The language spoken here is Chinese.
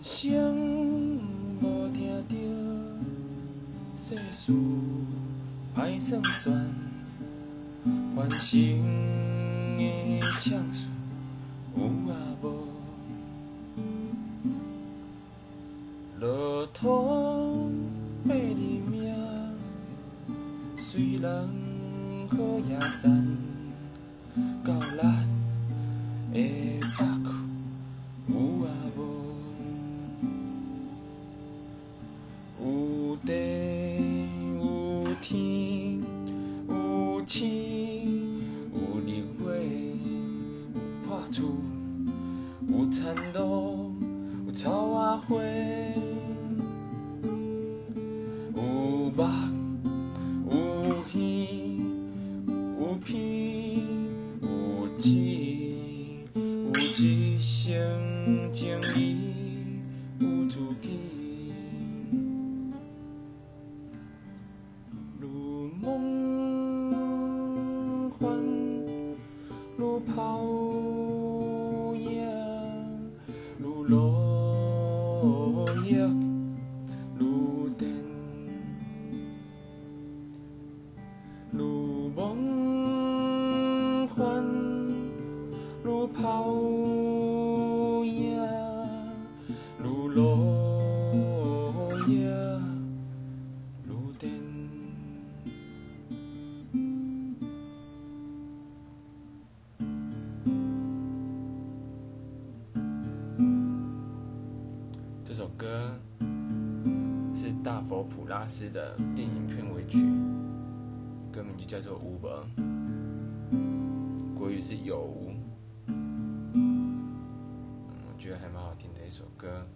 生无听着世事歹算算，凡生的唱词有啊无？落土八字命，虽人好也散，到力有破厝有田路有草仔花有目有耳有鼻有舌有一生情义有自己。如梦幻，如泡落叶，如电，如梦幻，如泡歌是大佛普拉斯的电影片尾曲，歌名就叫做《无本》，国语是有无。我觉得还蛮好听的一首歌。